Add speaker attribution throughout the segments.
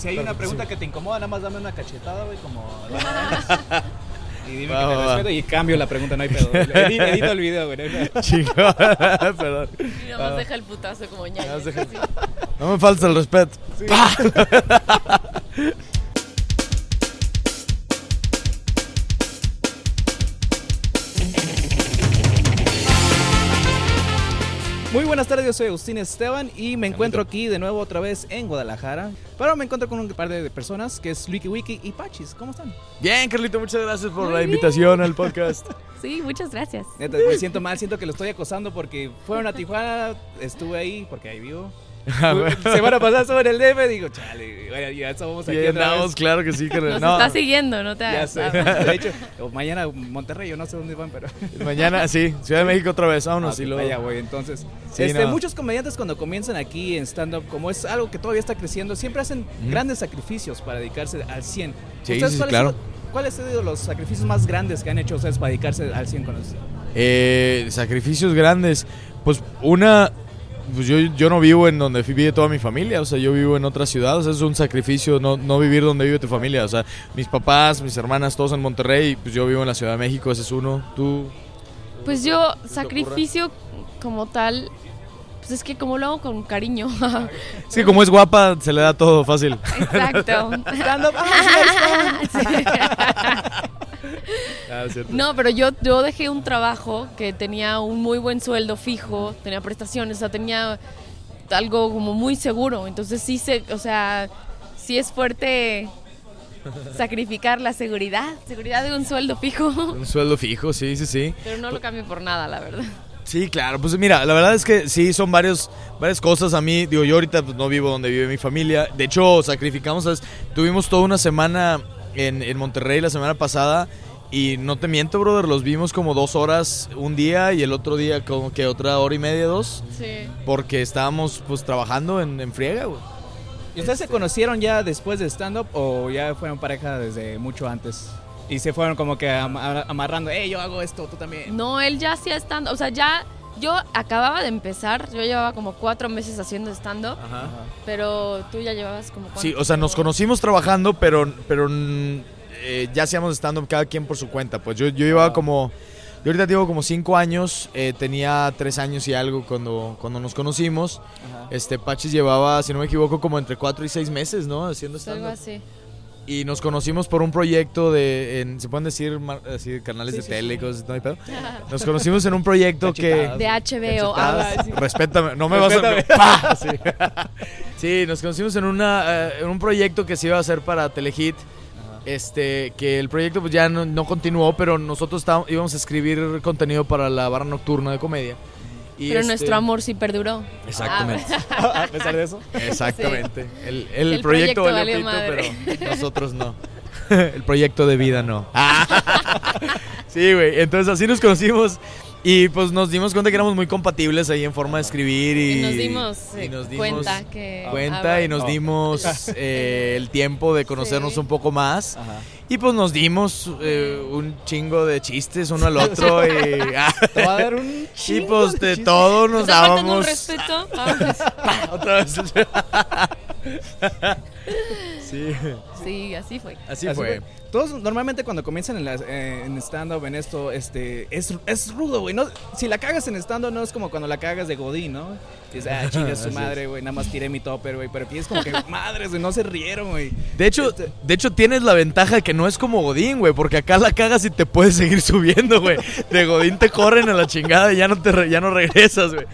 Speaker 1: Si hay una pregunta que te incomoda, nada más dame una cachetada, güey, como... y dime
Speaker 2: Va,
Speaker 1: que
Speaker 2: va,
Speaker 1: te respeto y cambio la pregunta, no hay pedo. Edito, edito el video, güey. no hay pedo.
Speaker 2: Chico, perdón.
Speaker 3: Y nada más deja el putazo como
Speaker 2: deja- No me falta el respeto.
Speaker 1: Muy buenas tardes, yo soy Agustín Esteban y me encuentro aquí de nuevo otra vez en Guadalajara. Pero me encuentro con un par de personas que es Wiki Wiki y Pachis. ¿Cómo están?
Speaker 2: Bien, Carlito, muchas gracias por
Speaker 3: Muy
Speaker 2: la
Speaker 3: bien.
Speaker 2: invitación al podcast.
Speaker 3: Sí, muchas gracias.
Speaker 1: Neta, me siento mal, siento que lo estoy acosando porque fueron a Tijuana, estuve ahí porque ahí vivo.
Speaker 2: Ah.
Speaker 1: Semana pasada estuve en el DF, digo, chale, bueno, ya estamos
Speaker 2: Sí,
Speaker 1: aquí otra
Speaker 2: andamos,
Speaker 1: vez.
Speaker 2: claro que sí, carnal.
Speaker 3: Nos
Speaker 2: No,
Speaker 3: está siguiendo, no te
Speaker 1: Ya
Speaker 3: hagas.
Speaker 1: sé. De hecho, o mañana Monterrey, yo no sé dónde van, pero...
Speaker 2: mañana, sí, Ciudad de México otra vez, vámonos.
Speaker 1: Ah,
Speaker 2: y luego...
Speaker 1: Allá voy, entonces.
Speaker 2: Sí,
Speaker 1: este,
Speaker 2: no.
Speaker 1: Muchos comediantes cuando comienzan aquí en stand-up, como es algo que todavía está creciendo, siempre hacen grandes sacrificios para dedicarse al 100.
Speaker 2: Sí,
Speaker 1: ¿Ustedes
Speaker 2: sí, sí,
Speaker 1: cuáles
Speaker 2: claro.
Speaker 1: son- ¿Cuáles han sido los sacrificios más grandes que han hecho ustedes para dedicarse al 100 con los...
Speaker 2: Eh, sacrificios grandes. Pues una, pues yo, yo no vivo en donde vive toda mi familia, o sea, yo vivo en otra ciudad, o sea, es un sacrificio no, no vivir donde vive tu familia, o sea, mis papás, mis hermanas, todos en Monterrey, pues yo vivo en la Ciudad de México, ese es uno, tú...
Speaker 3: Pues yo, sacrificio como tal, pues es que como lo hago con cariño.
Speaker 2: Es que como es guapa, se le da todo fácil.
Speaker 3: Exacto.
Speaker 1: Ah.
Speaker 3: No, pero yo, yo dejé un trabajo que tenía un muy buen sueldo fijo, tenía prestaciones, o sea, tenía algo como muy seguro. Entonces sí se, o sea, sí es fuerte sacrificar la seguridad, seguridad de un sueldo fijo.
Speaker 2: Un sueldo fijo, sí, sí, sí.
Speaker 3: Pero no lo cambio por nada, la verdad.
Speaker 2: Sí, claro, pues mira, la verdad es que sí, son varios, varias cosas a mí. Digo, yo ahorita pues, no vivo donde vive mi familia. De hecho, sacrificamos, ¿sabes? Tuvimos toda una semana en, en Monterrey la semana pasada. Y no te miento, brother, los vimos como dos horas un día y el otro día como que otra hora y media, dos.
Speaker 3: Sí.
Speaker 2: Porque estábamos pues trabajando en, en friega, güey.
Speaker 1: ¿Y ustedes se conocieron ya después de stand-up o ya fueron pareja desde mucho antes? Y se fueron como que am- amarrando, hey, yo hago esto, tú también.
Speaker 3: No, él ya hacía stand o sea, ya yo acababa de empezar, yo llevaba como cuatro meses haciendo stand-up,
Speaker 2: Ajá.
Speaker 3: pero tú ya llevabas como cuatro.
Speaker 2: Sí, o sea, nos conocimos trabajando, pero, pero mm, eh, ya hacíamos stand-up cada quien por su cuenta. Pues yo, yo llevaba
Speaker 1: Ah.
Speaker 2: como. Yo ahorita llevo como cinco años, eh, tenía tres años y algo cuando, cuando nos conocimos.
Speaker 1: Ajá.
Speaker 2: Este Pachis llevaba, si no me equivoco, como entre cuatro y seis meses, ¿no? Haciendo
Speaker 3: Pues algo
Speaker 2: stand-up.
Speaker 3: así.
Speaker 2: Y nos conocimos por un proyecto de, en- ¿se pueden decir así, canales
Speaker 1: Sí,
Speaker 2: de
Speaker 1: sí,
Speaker 2: tele,
Speaker 1: sí.
Speaker 2: cosas, no hay pedo? Nos conocimos en un proyecto que...
Speaker 3: De HBO. ah.
Speaker 2: Respétame, no me vas a... Sí. Sí, nos conocimos en, una, eh, en un proyecto que se iba a hacer para Telehit. Este, que el proyecto pues ya no, no continuó, pero nosotros estábamos- íbamos a escribir contenido para la barra nocturna de comedia. Y
Speaker 3: Pero
Speaker 2: este-
Speaker 3: nuestro amor sí perduró.
Speaker 2: Exactamente.
Speaker 1: a pesar de eso.
Speaker 2: Exactamente. El, el
Speaker 3: El
Speaker 2: proyecto,
Speaker 3: proyecto
Speaker 2: valió
Speaker 3: valió
Speaker 2: pito,
Speaker 3: madre.
Speaker 2: pero nosotros no. el proyecto de vida no. sí, güey. Entonces así nos conocimos y pues nos dimos cuenta que éramos muy compatibles ahí en forma de escribir y,
Speaker 3: Y nos dimos,
Speaker 2: y
Speaker 3: eh,
Speaker 2: nos dimos
Speaker 3: cuenta que...
Speaker 2: cuenta
Speaker 3: ah,
Speaker 2: y nos
Speaker 1: Oh.
Speaker 2: dimos eh, el tiempo de conocernos
Speaker 3: Sí.
Speaker 2: un poco más
Speaker 1: Ajá.
Speaker 2: y pues nos dimos eh, un chingo de chistes uno al otro y, ah,
Speaker 1: Te va a dar un
Speaker 2: y pues
Speaker 1: de
Speaker 2: todo nos
Speaker 3: ¿Te faltan un
Speaker 2: dábamos
Speaker 3: respeto? Ah, pues,
Speaker 2: otra vez sí
Speaker 3: sí, así fue.
Speaker 2: así,
Speaker 1: Así
Speaker 2: fue.
Speaker 1: fue. Todos normalmente cuando comienzan en, eh, en stand-up, en esto, este, es, es rudo, güey. No, si la cagas en stand-up no es como cuando la cagas de Godín, ¿no? Dices, ah, chinga su madre, güey, nada más tiré mi topper, güey. Pero aquí es como que, madres, güey, no se rieron, güey.
Speaker 2: De hecho,
Speaker 1: Este-
Speaker 2: de hecho tienes la ventaja de que no es como Godín, güey, porque acá la cagas y te puedes seguir subiendo, güey. De Godín te corren a la chingada y ya no te re- ya no regresas, güey.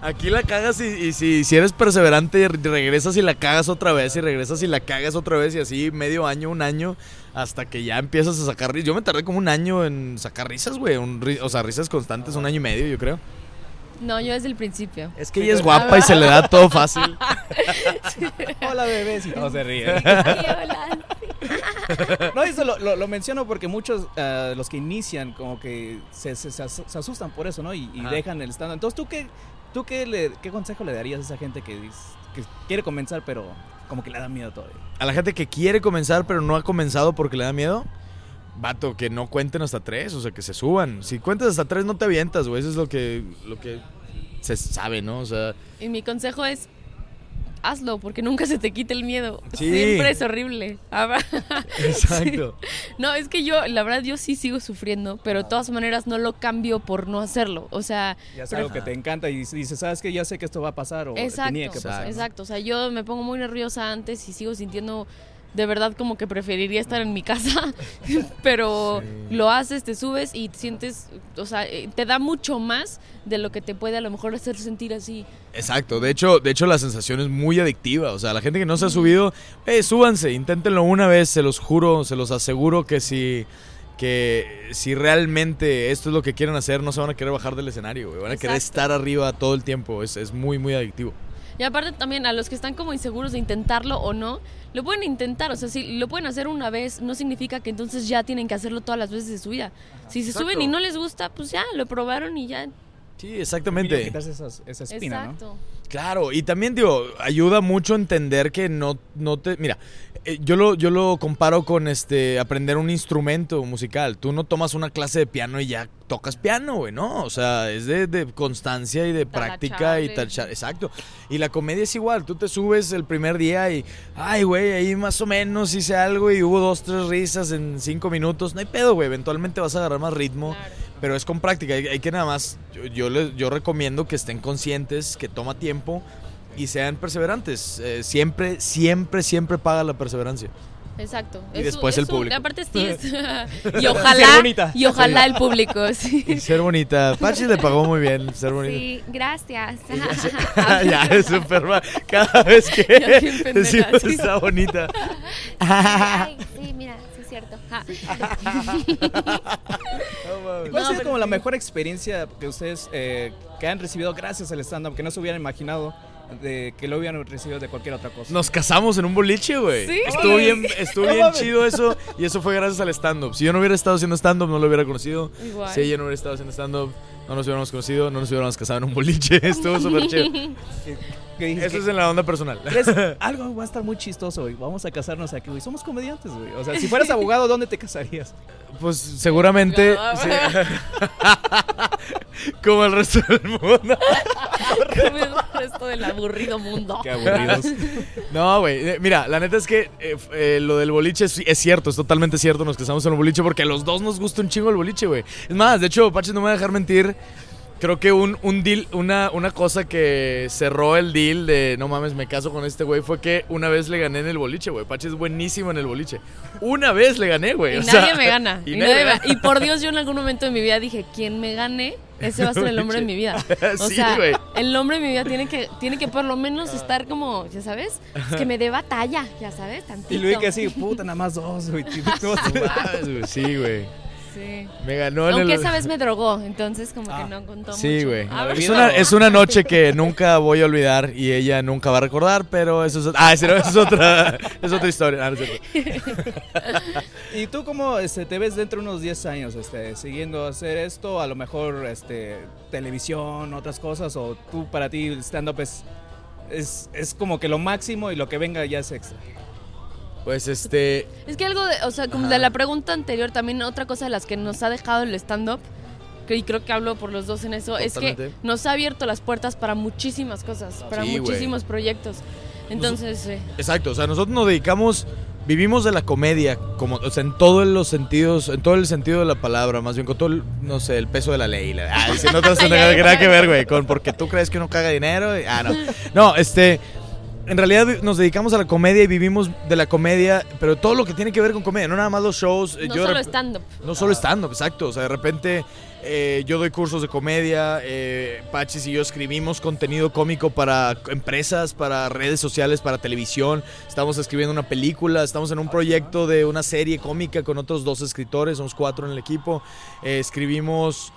Speaker 2: Aquí la cagas y, y si, si eres perseverante re- regresas y la cagas otra vez y regresas y la cagas otra vez y así medio año, un año hasta que ya empiezas a sacar risas. Yo me tardé como un año en sacar risas, güey, o sea, risas constantes, un año y medio, yo creo.
Speaker 3: No, yo desde el principio.
Speaker 2: Es que ella es guapa y se le da todo fácil.
Speaker 1: Hola, bebés. Y todos se ríen.
Speaker 3: hola.
Speaker 1: No, eso lo, lo- lo menciono porque muchos, eh, los que inician, como que se, se- se as- se asustan por eso, ¿no? Y, dejan el stand Entonces, ¿tú qué, tú qué, le, qué consejo le darías a esa gente que, que quiere comenzar, pero como que le da miedo todavía?
Speaker 2: A la gente que quiere comenzar pero no ha comenzado porque le da miedo. Vato, que no cuenten hasta tres, o sea, que se suban. Si cuentas hasta tres, no te avientas, güey. Eso es lo que, lo que se sabe, ¿no? O sea,
Speaker 3: Y mi consejo es hazlo, porque nunca se te quite el miedo.
Speaker 2: Sí.
Speaker 3: Siempre es horrible. Ah,
Speaker 2: Exacto.
Speaker 3: No, es que yo, la verdad, yo sí sigo sufriendo, pero de todas maneras no lo cambio por no hacerlo. O sea,
Speaker 1: Ya es
Speaker 3: pero-
Speaker 1: algo que te encanta y dices, sabes que ya sé que esto va a pasar o
Speaker 3: Exacto,
Speaker 1: tenía que pasar.
Speaker 3: exacto. O sea, yo me pongo muy nerviosa antes y sigo sintiendo de verdad como que preferiría estar en mi casa, pero
Speaker 2: Sí.
Speaker 3: lo haces, te subes y sientes, o sea, eh, te da mucho más de lo que te puede a lo mejor hacer sentir así.
Speaker 2: Exacto, de hecho, de hecho la sensación es muy adictiva, o sea, la gente que no se ha subido, eh, súbanse, inténtenlo una vez, se los juro, se los aseguro que si que si realmente esto es lo que quieren hacer, no se van a querer bajar del escenario, güey, van a querer estar arriba todo el tiempo, es, es muy, muy adictivo.
Speaker 3: Y aparte también a los que están como inseguros de intentarlo o no, lo pueden intentar, o sea, si lo pueden hacer una vez, no significa que entonces ya tienen que hacerlo todas las veces de su vida. Si se
Speaker 2: Exacto.
Speaker 3: suben y no les gusta, pues ya, lo probaron y ya.
Speaker 2: Sí, exactamente.
Speaker 1: quitarse esas- esa espina, ¿no?
Speaker 2: Claro, y también digo, ayuda mucho a entender que no, no te. Mira, eh, yo lo, yo lo comparo con este aprender un instrumento musical. Tú no tomas una clase de piano y ya tocas piano, güey, ¿no? O sea, es de, de constancia y de práctica y tachar. Exacto. Y la comedia es igual. Tú te subes el primer día y, ay, güey, ahí más o menos hice algo y hubo dos, tres risas en cinco minutos. No hay pedo, güey. Eventualmente vas a agarrar más ritmo.
Speaker 3: Claro.
Speaker 2: Pero es con práctica, hay, hay que nada más, yo, yo, les- yo recomiendo que estén conscientes, que toma tiempo y sean perseverantes. Eh, siempre, siempre, siempre paga la perseverancia.
Speaker 3: Exacto.
Speaker 2: Y
Speaker 3: Es
Speaker 2: después
Speaker 3: un-
Speaker 2: el público.
Speaker 3: aparte sí es. y
Speaker 1: Ser
Speaker 3: ojalá.
Speaker 1: bonita.
Speaker 3: Y ojalá el público, sí.
Speaker 2: Y ser bonita. Pachi le pagó muy bien, ser bonita.
Speaker 4: Sí, gracias.
Speaker 2: ya, es súper mal. Cada vez que
Speaker 3: Ya
Speaker 2: decimos
Speaker 3: sí.
Speaker 2: está bonita.
Speaker 4: Ay, sí, mira, cierto. Ja.
Speaker 1: ¿Y ¿Cuál ha sido como la mejor experiencia que ustedes eh, que han recibido gracias al stand-up, que no se hubieran imaginado de que lo hubieran recibido de cualquier otra cosa?
Speaker 2: Nos casamos en un boliche, güey.
Speaker 3: Sí.
Speaker 2: Estuvo bien, estuvo bien chido eso. Y eso fue gracias al stand-up. Si yo no hubiera estado haciendo stand-up, no lo hubiera conocido.
Speaker 3: Igual.
Speaker 2: Si ella no hubiera estado haciendo stand-up, no nos hubiéramos conocido, no nos hubiéramos casado en un boliche. Estuvo súper chido. Eso
Speaker 1: ¿Qué-
Speaker 2: es en la onda personal.
Speaker 1: Algo va a estar muy chistoso, güey. Vamos a casarnos aquí, güey. Somos comediantes, güey. O sea, si fueras abogado, ¿dónde te casarías?
Speaker 2: Pues seguramente. sí. Como el resto del mundo.
Speaker 3: Como el resto del aburrido mundo.
Speaker 1: Qué aburridos.
Speaker 2: No, güey. eh, Mira, la neta es que eh, eh, lo del boliche es, es cierto, es totalmente cierto. Nos casamos en un boliche porque a los dos nos gusta un chingo el boliche, güey. Es más, de hecho, Pachi no me va a dejar mentir. Creo que un, un deal, una, una cosa que cerró el deal de no mames, me caso con este güey fue que una vez le gané en el boliche, güey. Pachi es buenísimo en el boliche. Una vez le gané, güey.
Speaker 3: Y
Speaker 2: o
Speaker 3: nadie
Speaker 2: sea,
Speaker 3: me gana.
Speaker 2: Y,
Speaker 3: Y,
Speaker 2: nadie
Speaker 3: nadie
Speaker 2: me
Speaker 3: me- y por Dios, yo en algún momento de mi vida dije, quien me gane, ese va a ser el hombre de mi vida. O
Speaker 2: Sí,
Speaker 3: sea,
Speaker 2: güey.
Speaker 3: el hombre de mi vida tiene que, tiene que por lo menos estar como, ya sabes, es que me dé batalla, ya sabes, tantito.
Speaker 1: Y Luis que así, puta, nada más dos, güey.
Speaker 2: Sí, güey.
Speaker 3: Sí.
Speaker 2: Me ganó en
Speaker 3: Aunque
Speaker 2: el...
Speaker 3: esa vez me drogó, entonces como
Speaker 1: Ah.
Speaker 3: que no contó
Speaker 2: Sí,
Speaker 3: mucho.
Speaker 2: güey.
Speaker 3: Ah,
Speaker 2: Es una, es una noche que nunca voy a olvidar y ella nunca va a recordar, pero eso es, ah, esa es otra, es otra historia. Ah, no cierto.
Speaker 1: ¿Y tú cómo este, te ves dentro de unos 10 años este, siguiendo hacer esto? A lo mejor este, televisión, otras cosas, o tú para ti stand-up es, es, es como que lo máximo y lo que venga ya es extra.
Speaker 2: Pues este,
Speaker 3: Es que algo de, o sea, como
Speaker 2: Ajá.
Speaker 3: de la pregunta anterior, también otra cosa de las que nos ha dejado el stand-up, y creo que hablo por los dos en eso, es que nos ha abierto las puertas para muchísimas cosas, para
Speaker 2: Sí,
Speaker 3: muchísimos proyectos. Entonces, eh,
Speaker 2: exacto, o sea, nosotros nos dedicamos, vivimos de la comedia, como, o sea, en todos los sentidos, en todo el sentido de la palabra, más bien con todo, el, no sé, el peso de la ley. La, ah, si no te
Speaker 3: Ay,
Speaker 2: nada,
Speaker 3: ay,
Speaker 2: nada que ver, güey, con porque tú crees que uno caga dinero. y- ah, no. No, este, en realidad nos dedicamos a la comedia y vivimos de la comedia, pero todo lo que tiene que ver con comedia, no nada más los shows. eh,
Speaker 3: no
Speaker 2: yo
Speaker 3: solo stand-up.
Speaker 2: No solo stand-up, exacto. O sea, de repente eh, yo doy cursos de comedia, eh, Pachis y yo escribimos contenido cómico para empresas, para redes sociales, para televisión. Estamos escribiendo una película, estamos en un proyecto de una serie cómica con otros dos escritores, somos cuatro en el equipo. Eh, escribimos...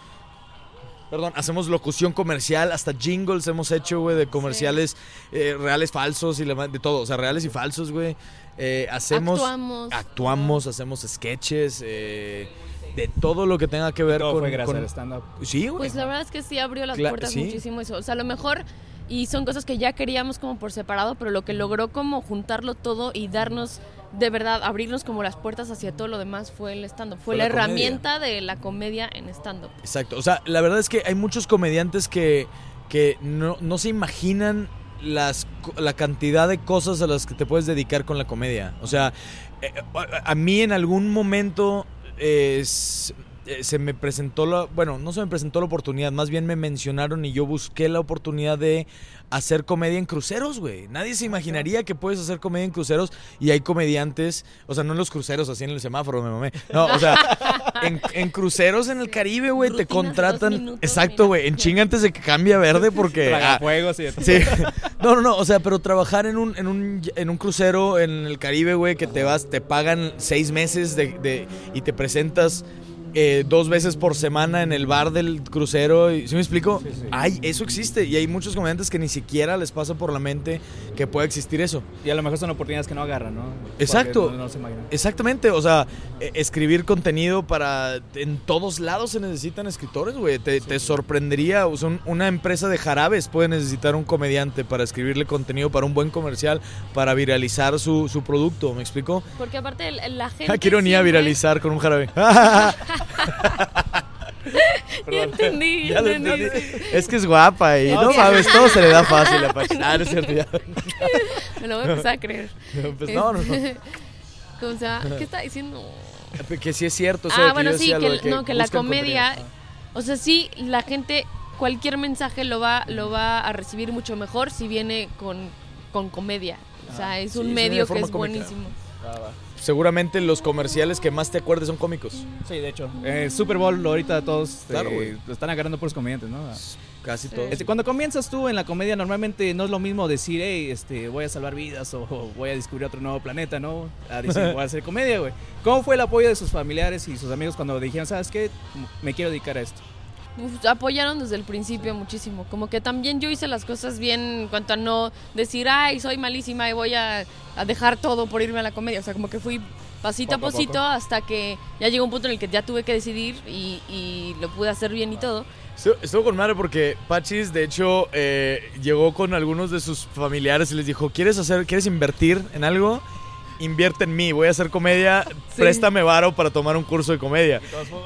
Speaker 2: Perdón, hacemos locución comercial, hasta jingles hemos hecho, güey, de comerciales eh, reales, falsos y de todo, o sea, reales y falsos, güey. Eh, hacemos
Speaker 3: Actuamos.
Speaker 2: actuamos, hacemos sketches, eh, de todo lo que tenga que ver
Speaker 1: Todo
Speaker 2: con...
Speaker 1: fue gracias
Speaker 2: con-
Speaker 1: al stand-up.
Speaker 2: Sí, güey.
Speaker 3: Pues la verdad es que sí abrió las
Speaker 2: Cla-
Speaker 3: puertas
Speaker 2: sí.
Speaker 3: muchísimo eso. O sea, a lo mejor, y son cosas que ya queríamos como por separado, pero lo que logró como juntarlo todo y darnos, de verdad, abrirnos como las puertas hacia todo lo demás fue el stand-up. Fue,
Speaker 2: Fue
Speaker 3: la, herramienta de la comedia en stand-up.
Speaker 2: Exacto. O sea, la verdad es que hay muchos comediantes que, que no, no se imaginan las, la cantidad de cosas a las que te puedes dedicar con la comedia. O sea, eh, a, mí en algún momento eh, s- eh, se me presentó la, bueno, no se me presentó la oportunidad, más bien me mencionaron y yo busqué la oportunidad de hacer comedia en cruceros, güey. Nadie se imaginaría que puedes hacer comedia en cruceros y hay comediantes, o sea, no en los cruceros, así en el semáforo, me mamé. No, o sea, en, en cruceros en el Caribe, güey, te contratan.
Speaker 3: minutos,
Speaker 2: Exacto, güey, en chinga antes de que cambie a verde porque... ah,
Speaker 1: Tragafuegos y.
Speaker 2: Sí. No, no, no, o sea, pero trabajar en un, en un, en un crucero en el Caribe, güey, que te vas, te pagan seis meses de, de- y te presentas eh, dos veces por semana en el bar del crucero. y- ¿Sí me explico?
Speaker 1: Sí, sí.
Speaker 2: Ay, eso existe y hay muchos comediantes que ni siquiera les pasa por la mente que pueda existir eso.
Speaker 1: Y a lo mejor son oportunidades que no agarran, ¿no?
Speaker 2: Exacto.
Speaker 1: No, no se imaginan.
Speaker 2: Exactamente, o sea, eh, escribir contenido para... En todos lados se necesitan escritores, güey. Te, te sorprendería, o sea, un- una empresa de jarabes puede necesitar un comediante para escribirle contenido para un buen comercial, para viralizar su, su producto, ¿me explico?
Speaker 3: Porque aparte el- la gente.
Speaker 2: Ah, Qué ironía
Speaker 3: siempre-
Speaker 2: viralizar con un jarabe.
Speaker 3: Ya entendí, ya
Speaker 2: Ya lo
Speaker 3: entendí.
Speaker 2: entendí. Es que es guapa y no mames, todo se le da fácil a Pachi. Ah, no es cierto, ya.
Speaker 3: Me lo voy a empezar a creer.
Speaker 2: Pues no, no, no.
Speaker 3: ¿Cómo se llama? ¿Qué está diciendo?
Speaker 2: Que sí es cierto. eso de
Speaker 3: ah,
Speaker 2: que
Speaker 3: bueno,
Speaker 2: yo
Speaker 3: sí, que,
Speaker 2: de
Speaker 3: no, que la comedia,
Speaker 2: contenido.
Speaker 3: o sea, sí, la gente, cualquier mensaje lo va, lo va a recibir mucho mejor si viene con, con comedia. O sea, es
Speaker 2: sí,
Speaker 3: un
Speaker 2: sí,
Speaker 3: medio que
Speaker 2: forma
Speaker 3: es
Speaker 2: cómica.
Speaker 3: buenísimo.
Speaker 1: Va, va.
Speaker 2: Seguramente los comerciales que más te acuerdes son cómicos.
Speaker 1: Sí, de hecho. Eh, Super Bowl ahorita todos
Speaker 2: Claro,
Speaker 1: eh, lo están agarrando por los comediantes, ¿no?
Speaker 2: Casi
Speaker 3: Sí.
Speaker 2: todos.
Speaker 1: Este, cuando comienzas tú en la comedia, normalmente no es lo mismo decir, hey, este, voy a salvar vidas o, o voy a descubrir otro nuevo planeta, ¿no? A decir, voy a hacer comedia, güey. ¿Cómo fue el apoyo de sus familiares y sus amigos cuando dijeron, sabes qué, me quiero dedicar a esto?
Speaker 3: Apoyaron desde el principio muchísimo. Como que también yo hice las cosas bien en cuanto a no decir, ay, soy malísima y voy a, a dejar todo por irme a la comedia. O sea, como que fui pasito
Speaker 1: Poco a
Speaker 3: pasito
Speaker 1: poco.
Speaker 3: hasta que ya llegó un punto en el que ya tuve que decidir y, y lo pude hacer bien y todo.
Speaker 2: Estuvo con madre porque Pachis, de hecho, eh, llegó con algunos de sus familiares y les dijo, ¿quieres hacer, quieres invertir en algo? Invierte en mí, voy a hacer comedia,
Speaker 3: Sí.
Speaker 2: préstame varo para tomar un curso de comedia.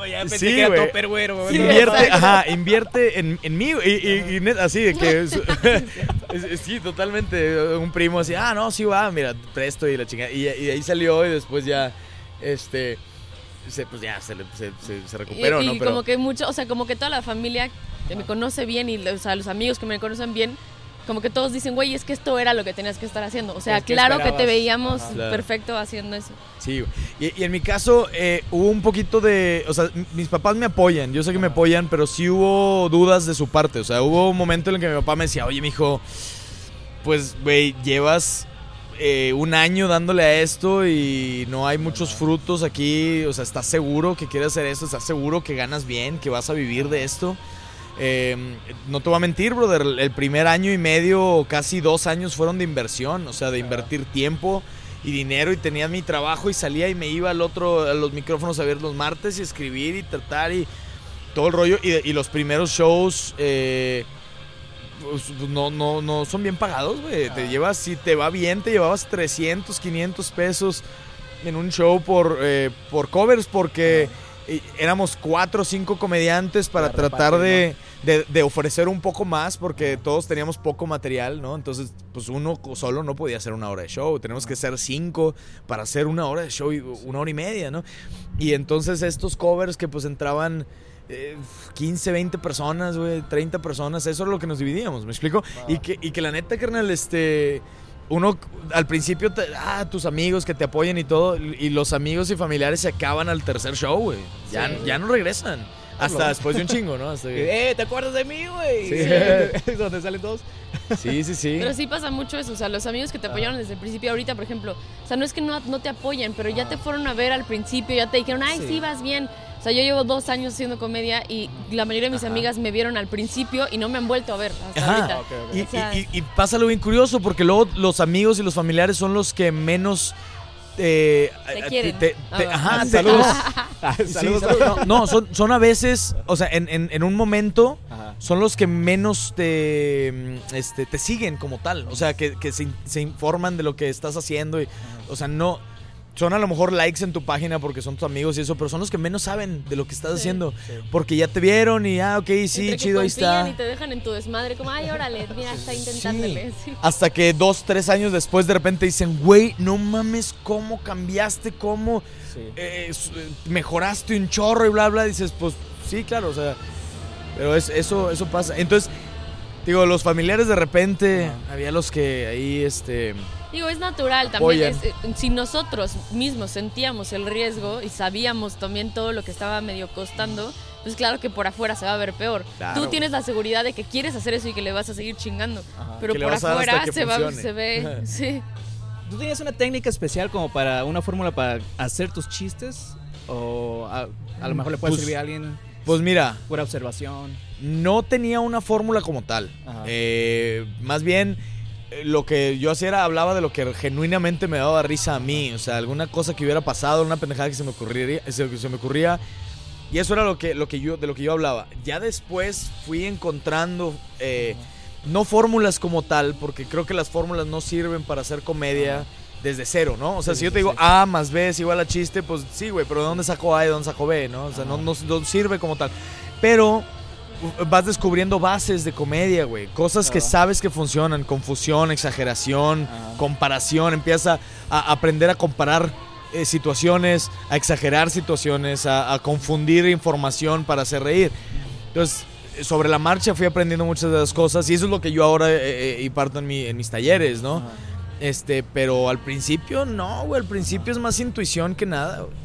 Speaker 1: ya
Speaker 2: pensé Sí, que era güey.
Speaker 1: topper, güero,
Speaker 3: Sí,
Speaker 2: invierte, ajá, invierte en, en mí y, y- y así de que sí, totalmente un primo así, ah, no, sí va, mira, presto y la chingada y, y ahí salió y después ya este se, pues ya se, le- se, se- se
Speaker 3: Y,
Speaker 2: recuperó,
Speaker 3: y
Speaker 2: ¿no? Pero
Speaker 3: como que mucho, o sea, como que toda la familia que me conoce bien y o sea, los amigos que me conocen bien, como que todos dicen, güey, es que esto era lo que tenías que estar haciendo. O sea,
Speaker 1: Es que
Speaker 3: claro que te
Speaker 1: esperabas.
Speaker 3: veíamos
Speaker 1: Ajá.
Speaker 3: Perfecto haciendo eso.
Speaker 2: Sí, y, y en mi caso eh, hubo un poquito de, o sea, mis papás me apoyan, yo sé que me apoyan, pero sí hubo dudas de su parte, o sea, hubo un momento en el que mi papá me decía, oye, mijo, pues, güey, llevas eh, un año dándole a esto y no hay muchos frutos aquí, o sea, ¿estás seguro que quieres hacer esto? ¿Estás seguro que ganas bien, que vas a vivir de esto? Eh, no te voy a mentir, brother, el primer año y medio, casi dos años fueron de inversión, o sea, de invertir tiempo y dinero y tenía mi trabajo y salía y me iba al otro, a los micrófonos a ver los martes y escribir y tratar y todo el rollo. Y, y los primeros shows eh, pues, no, no, no son bien pagados, güey. Te llevas, si te va bien, te llevabas 300, 500 pesos en un show por, eh, por covers porque éramos cuatro o cinco comediantes para
Speaker 1: Para
Speaker 2: tratar
Speaker 1: repartir,
Speaker 2: de, de- de ofrecer un poco más porque todos teníamos poco material, ¿no? Entonces, pues uno solo no podía hacer una hora de show. Tenemos que ser cinco para hacer una hora de show, y una hora y media, ¿no? Y entonces estos covers que pues entraban... eh, 15, 20 personas, güey, 30 personas, eso es lo que nos dividíamos, ¿me explico? Y, que, y que la neta, carnal, este, uno al principio, te- ah, tus amigos que te apoyen y todo, y los amigos y familiares se acaban al tercer show, güey. Ya,
Speaker 3: Sí.
Speaker 2: ya no regresan. Hasta
Speaker 1: lo-
Speaker 2: después de un chingo, ¿no? Hasta que-
Speaker 1: Eh, ¿te acuerdas de mí, güey?
Speaker 2: Sí.
Speaker 1: Donde salen todos.
Speaker 2: Sí, sí, sí.
Speaker 3: Pero sí pasa mucho eso, o sea, los amigos que te apoyaron desde el principio, ahorita, por ejemplo, o sea, no es que no, no te apoyen, pero ya te fueron a ver al principio, ya te dijeron, ay, sí,
Speaker 1: Sí.
Speaker 3: vas bien. O sea, yo llevo dos años haciendo comedia y la mayoría de mis
Speaker 2: Ajá.
Speaker 3: amigas me vieron al principio y no me han vuelto a ver hasta
Speaker 2: Ajá.
Speaker 3: ahorita.
Speaker 1: Ok, ok.
Speaker 2: Y,
Speaker 3: O sea-
Speaker 2: y- y- y pasa algo bien curioso porque luego los amigos y los familiares son los que menos... eh,
Speaker 3: Te quieren.
Speaker 2: te-
Speaker 3: Ah,
Speaker 2: te- ajá, te-
Speaker 1: Saludos.
Speaker 2: no,
Speaker 1: Ah,
Speaker 2: sí,
Speaker 1: saludos.
Speaker 2: no, no, son, son a veces, o sea, en, en- en un momento
Speaker 1: Ajá.
Speaker 2: son los que menos te, mm, este, te siguen como tal. O sea, que, que se, in- se informan de lo que estás haciendo. Y, o sea, no. Son a lo mejor likes en tu página porque son tus amigos y eso, pero son los que menos saben de lo que estás
Speaker 3: Sí.
Speaker 2: haciendo. Porque ya te vieron y, ah, ok, sí,
Speaker 3: Entre que
Speaker 2: chido, ahí está.
Speaker 3: Y te dejan en tu desmadre, como, ay, órale, mira, está intentándole. Sí.
Speaker 2: Hasta que dos, tres años después de repente dicen, güey, no mames, cómo cambiaste, cómo
Speaker 1: Sí.
Speaker 2: eh, eh, mejoraste un chorro y bla, bla. Dices, pues sí, claro, o sea, pero es, eso, eso pasa. Entonces, digo, los familiares de repente, había los que ahí, este...
Speaker 3: Digo, es natural también. es, eh, si nosotros mismos sentíamos el riesgo y sabíamos también todo lo que estaba medio costando, pues claro que por afuera se va a ver peor.
Speaker 2: Claro.
Speaker 3: Tú tienes la seguridad de que quieres hacer eso y que le vas a seguir chingando.
Speaker 1: Ajá.
Speaker 3: Pero por afuera se, va, se ve. Sí.
Speaker 1: ¿Tú tenías una técnica especial como para una fórmula para hacer tus chistes? ¿O a, a lo mejor le puede
Speaker 2: Pues-
Speaker 1: servir a alguien
Speaker 2: Pues mira,
Speaker 1: pura observación?
Speaker 2: no tenía una fórmula como tal.
Speaker 1: Ajá.
Speaker 2: Eh, más bien, lo que yo hacía era hablaba de lo que genuinamente me daba risa a mí. O sea, alguna cosa que hubiera pasado, una pendejada que se me ocurriría, que se me ocurría. Y eso era lo que, lo que yo, de lo que yo hablaba. Ya después fui encontrando, eh, no fórmulas como tal, porque creo que las fórmulas no sirven para hacer comedia desde cero, ¿no? O sea,
Speaker 1: Sí,
Speaker 2: si yo te digo
Speaker 1: sí.
Speaker 2: A más B es igual a chiste, pues sí, güey, pero ¿de dónde saco A y de dónde saco B, no? O sea, no, no, no sirve como tal. Pero vas descubriendo bases de comedia, güey. Cosas que
Speaker 1: Ajá.
Speaker 2: sabes que funcionan. Confusión, exageración,
Speaker 1: Ajá.
Speaker 2: comparación. Empieza a aprender a comparar eh, situaciones, a exagerar situaciones, a, a confundir información para hacer reír. Entonces, eh, sobre la marcha fui aprendiendo muchas de las cosas y eso es lo que yo ahora eh, eh, y parto en, mi- en mis talleres, ¿no?
Speaker 1: Ajá.
Speaker 2: Este, pero al principio no, güey. Al principio es más intuición que nada, güey.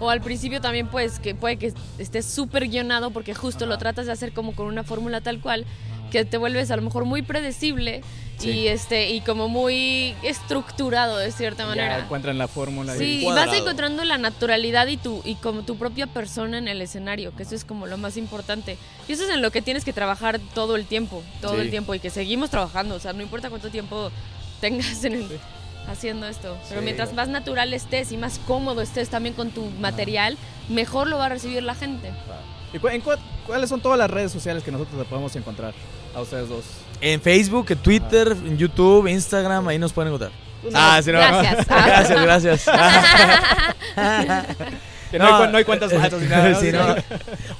Speaker 3: O al principio también pues que puede que estés súper guionado porque justo lo tratas de hacer como con una fórmula tal cual que te vuelves a lo mejor muy predecible
Speaker 1: Sí.
Speaker 3: y este y como muy estructurado de cierta
Speaker 1: Ya
Speaker 3: manera.
Speaker 1: encuentran la fórmula. y-
Speaker 3: Sí, y vas encontrando la naturalidad y tu y como tu propia persona en el escenario, que eso es como lo más importante. Y eso es en lo que tienes que trabajar todo el tiempo, todo
Speaker 2: Sí.
Speaker 3: el tiempo y que seguimos trabajando, o sea, no importa cuánto tiempo tengas en el. Haciendo esto, pero
Speaker 2: Sí.
Speaker 3: mientras más natural estés y más cómodo estés también con tu material, mejor lo va a recibir la gente.
Speaker 1: ¿Y cu- en cua- cuáles son todas las redes sociales que nosotros le podemos encontrar a ustedes dos?
Speaker 2: En Facebook, en Twitter, en YouTube, Instagram, ahí nos pueden encontrar. Ah, sí, no.
Speaker 3: Gracias.
Speaker 2: Gracias, gracias.
Speaker 1: Que no, hay, cu- no hay cuentas falsas ni nada. ¿no?
Speaker 2: Sí, no.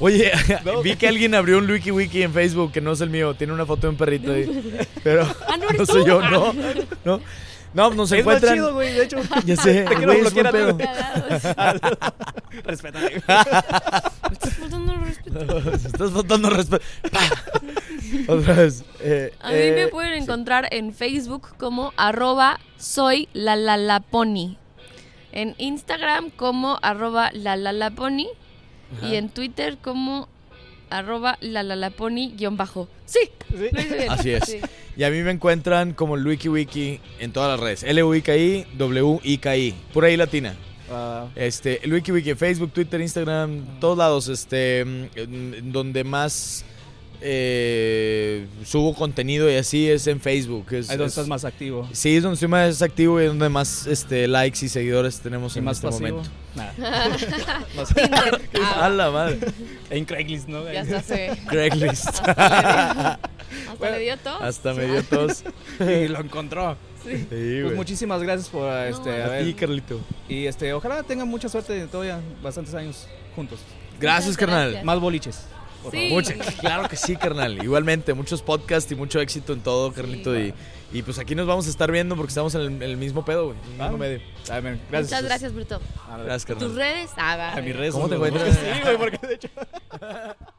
Speaker 2: Oye,
Speaker 1: No.
Speaker 2: vi que alguien abrió un wiki wiki en Facebook que no es el mío, tiene una foto de un perrito ahí. Pero
Speaker 3: Ah, ¿no
Speaker 2: soy
Speaker 3: tú?
Speaker 2: yo, no. No, no nos
Speaker 1: Es
Speaker 2: encuentran.
Speaker 1: chido, güey, de hecho.
Speaker 2: Ya sé,
Speaker 1: Te quiero
Speaker 2: es
Speaker 1: bloquear a ti. Respétame.
Speaker 3: Estás faltando respeto.
Speaker 2: Estás faltando respeto. Pa. Otra vez. eh,
Speaker 3: A mí
Speaker 2: eh,
Speaker 3: me pueden encontrar en Facebook como arroba soy la la la pony. En Instagram como arroba la la la pony. Y en Twitter como arroba la la la pony guion bajo. Sí,
Speaker 1: Sí.
Speaker 2: Así es.
Speaker 3: Sí.
Speaker 2: Y a mí me encuentran como el Wiki en todas las redes. L-U-I-K-I, W-I-K-I. Pura I latina.
Speaker 1: Ah,
Speaker 2: Este, el Wiki Facebook, Twitter, Instagram, todos lados. Este, mm, donde más eh, subo contenido y así es en Facebook. Es,
Speaker 1: ahí donde
Speaker 2: es-
Speaker 1: estás más activo.
Speaker 2: Sí, es donde estoy más activo y es donde más este, likes y seguidores tenemos
Speaker 1: Y
Speaker 2: en
Speaker 1: más
Speaker 2: este
Speaker 1: pasivo.
Speaker 2: momento.
Speaker 1: Nada. Más-.
Speaker 2: A la madre.
Speaker 1: en Craigslist, ¿no?
Speaker 3: ya está,
Speaker 2: Craigslist.
Speaker 3: Hasta
Speaker 1: Bueno,
Speaker 3: le dio tos.
Speaker 2: Hasta me dio tos.
Speaker 1: Y lo encontró.
Speaker 2: Sí,
Speaker 1: Pues
Speaker 2: güey.
Speaker 1: muchísimas gracias por este,
Speaker 3: No,
Speaker 1: a
Speaker 2: A
Speaker 1: ver,
Speaker 2: ti, Carlito.
Speaker 1: y este, ojalá tengan mucha suerte todavía bastantes años juntos.
Speaker 2: Gracias,
Speaker 3: Muchas
Speaker 2: carnal.
Speaker 3: gracias.
Speaker 1: Más boliches. por
Speaker 3: Sí.
Speaker 2: Mucha- claro que sí, carnal. Igualmente, muchos podcasts y mucho éxito en todo, Carlito. Y, y pues aquí nos vamos a estar viendo porque estamos en el, en el mismo pedo, güey. en el mismo
Speaker 1: Ah.
Speaker 2: medio.
Speaker 1: favor. A ver, gracias.
Speaker 3: Muchas gracias, Bruto.
Speaker 1: A ver,
Speaker 2: Gracias,
Speaker 3: ¿Tus
Speaker 2: carnal.
Speaker 3: redes? Ah, va.
Speaker 1: A mis redes.
Speaker 2: ¿Cómo te
Speaker 1: sociales.
Speaker 2: encuentras?
Speaker 1: Sí, güey, porque de hecho.